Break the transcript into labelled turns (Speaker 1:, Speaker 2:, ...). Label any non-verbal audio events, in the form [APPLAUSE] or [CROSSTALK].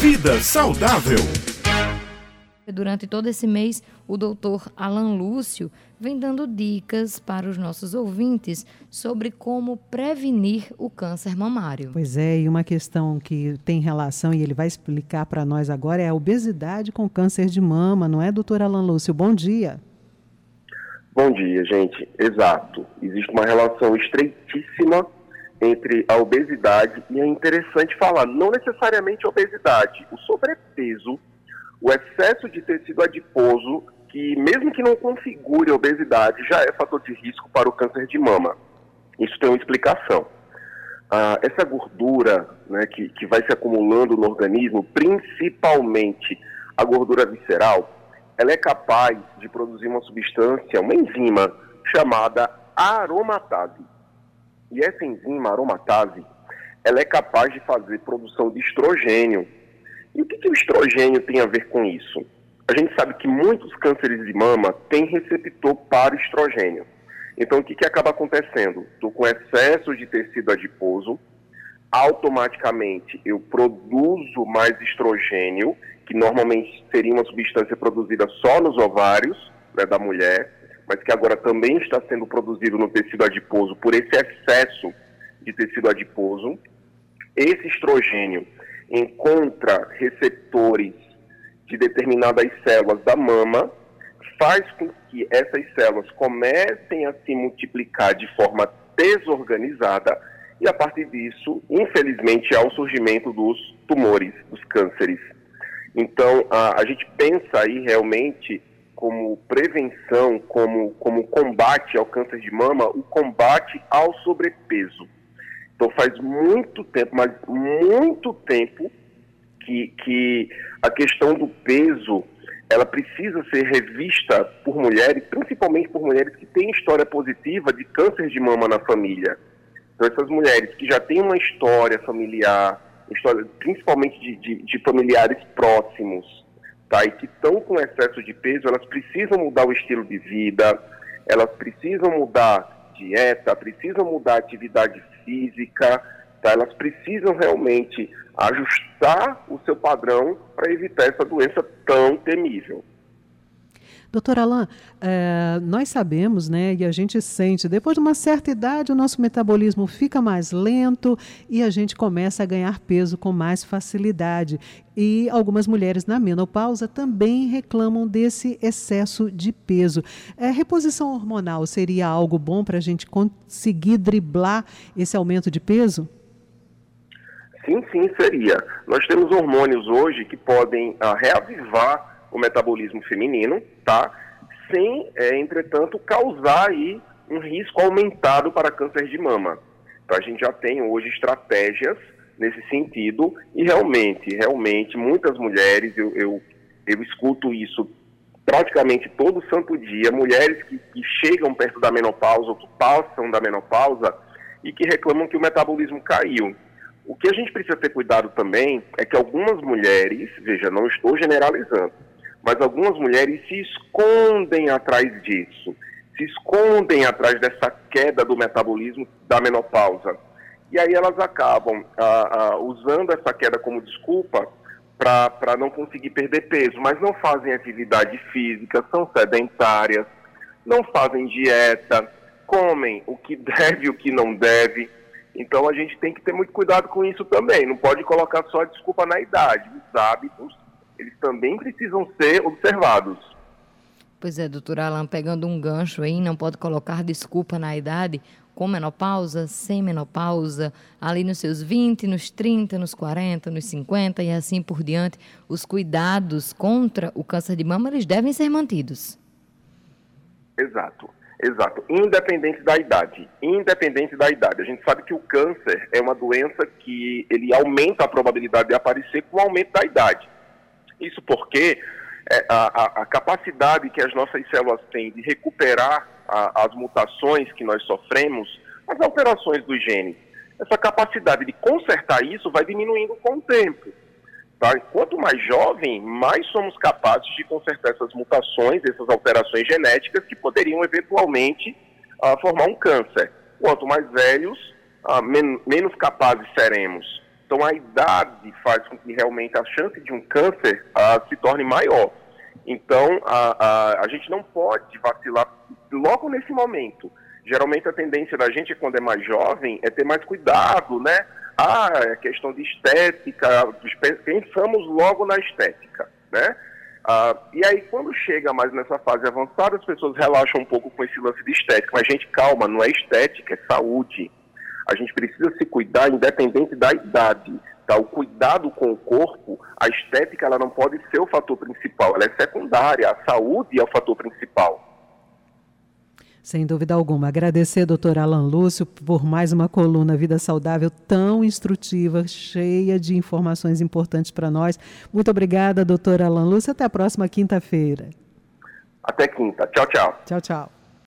Speaker 1: Vida saudável.
Speaker 2: Durante todo esse mês, o doutor Alan Lúcio vem dando dicas para os nossos ouvintes sobre como prevenir o câncer mamário.
Speaker 3: Pois é, e uma questão que tem relação, e ele vai explicar para nós agora, é a obesidade com câncer de mama, não é, doutor Alan Lúcio? Bom dia.
Speaker 4: Bom dia, gente. Exato. Existe uma relação estreitíssima entre a obesidade e é interessante falar, não necessariamente a obesidade, o sobrepeso o excesso de tecido adiposo, que mesmo que não configure a obesidade, já é fator de risco para o câncer de mama. Isso tem uma explicação. Ah, essa gordura né, que, que vai se acumulando no organismo, principalmente a gordura visceral, ela é capaz de produzir uma substância, uma enzima, chamada aromatase. E essa enzima aromatase, ela é capaz de fazer produção de estrogênio, e o que, que o estrogênio tem a ver com isso? A gente sabe que muitos cânceres de mama têm receptor para estrogênio. Então, o que, que acaba acontecendo? Estou com excesso de tecido adiposo, automaticamente eu produzo mais estrogênio, que normalmente seria uma substância produzida só nos ovários né, da mulher, mas que agora também está sendo produzido no tecido adiposo por esse excesso de tecido adiposo. Esse estrogênio encontra receptores de determinadas células da mama, faz com que essas células comecem a se multiplicar de forma desorganizada e a partir disso, infelizmente, há o surgimento dos tumores, dos cânceres. Então, a, a gente pensa aí realmente como prevenção, como, como combate ao câncer de mama, o combate ao sobrepeso. Então faz muito tempo, mas muito tempo, que, que a questão do peso ela precisa ser revista por mulheres, principalmente por mulheres que têm história positiva de câncer de mama na família. Então essas mulheres que já têm uma história familiar, história, principalmente de, de, de familiares próximos, tá, e que estão com excesso de peso, elas precisam mudar o estilo de vida, elas precisam mudar dieta, precisam mudar atividade física, tá? elas precisam realmente ajustar o seu padrão para evitar essa doença tão temível.
Speaker 3: Doutor Alain, é, nós sabemos, né, e a gente sente, depois de uma certa idade, o nosso metabolismo fica mais lento e a gente começa a ganhar peso com mais facilidade. E algumas mulheres na menopausa também reclamam desse excesso de peso. É, reposição hormonal seria algo bom para a gente conseguir driblar esse aumento de peso?
Speaker 4: Sim, sim, seria. Nós temos hormônios hoje que podem ah, reavivar o metabolismo feminino, tá? Sem, é, entretanto, causar aí um risco aumentado para câncer de mama. Então a gente já tem hoje estratégias nesse sentido e realmente, realmente, muitas mulheres, eu, eu, eu escuto isso praticamente todo santo dia, mulheres que, que chegam perto da menopausa ou que passam da menopausa e que reclamam que o metabolismo caiu. O que a gente precisa ter cuidado também é que algumas mulheres, veja, não estou generalizando, mas algumas mulheres se escondem atrás disso, se escondem atrás dessa queda do metabolismo da menopausa. E aí elas acabam ah, ah, usando essa queda como desculpa para não conseguir perder peso, mas não fazem atividade física, são sedentárias, não fazem dieta, comem o que [LAUGHS] deve e o que não deve. Então a gente tem que ter muito cuidado com isso também. Não pode colocar só a desculpa na idade. Os hábitos eles também precisam ser observados.
Speaker 2: Pois é, doutora Alan, pegando um gancho aí, não pode colocar desculpa na idade, com menopausa, sem menopausa, ali nos seus 20, nos 30, nos 40, nos 50 e assim por diante, os cuidados contra o câncer de mama, eles devem ser mantidos.
Speaker 4: Exato, exato. Independente da idade, independente da idade. A gente sabe que o câncer é uma doença que ele aumenta a probabilidade de aparecer com o aumento da idade. Isso porque é, a, a, capacidade que as nossas células têm de recuperar a, as mutações que nós sofremos, as alterações dos genes, essa capacidade de consertar isso vai diminuindo com o tempo. Tá? Quanto mais jovem, mais somos capazes de consertar essas mutações, essas alterações genéticas que poderiam eventualmente uh, formar um câncer. Quanto mais velhos, uh, men menos capazes seremos. Então a idade faz com que realmente a chance de um câncer uh, se torne maior. Então a, a, a gente não pode vacilar logo nesse momento. Geralmente a tendência da gente quando é mais jovem é ter mais cuidado, né? Ah, é questão de estética, pensamos logo na estética, né? Ah, e aí, quando chega mais nessa fase avançada, as pessoas relaxam um pouco com esse lance de estética. Mas, gente, calma, não é estética, é saúde. A gente precisa se cuidar independente da idade. Tá? O cuidado com o corpo, a estética, ela não pode ser o fator principal, ela é secundária. A saúde é o fator principal.
Speaker 3: Sem dúvida alguma. Agradecer, doutor Alan Lúcio, por mais uma coluna Vida Saudável tão instrutiva, cheia de informações importantes para nós. Muito obrigada, doutor Alan Lúcio. Até a próxima quinta-feira.
Speaker 4: Até quinta. Tchau, tchau.
Speaker 3: Tchau, tchau.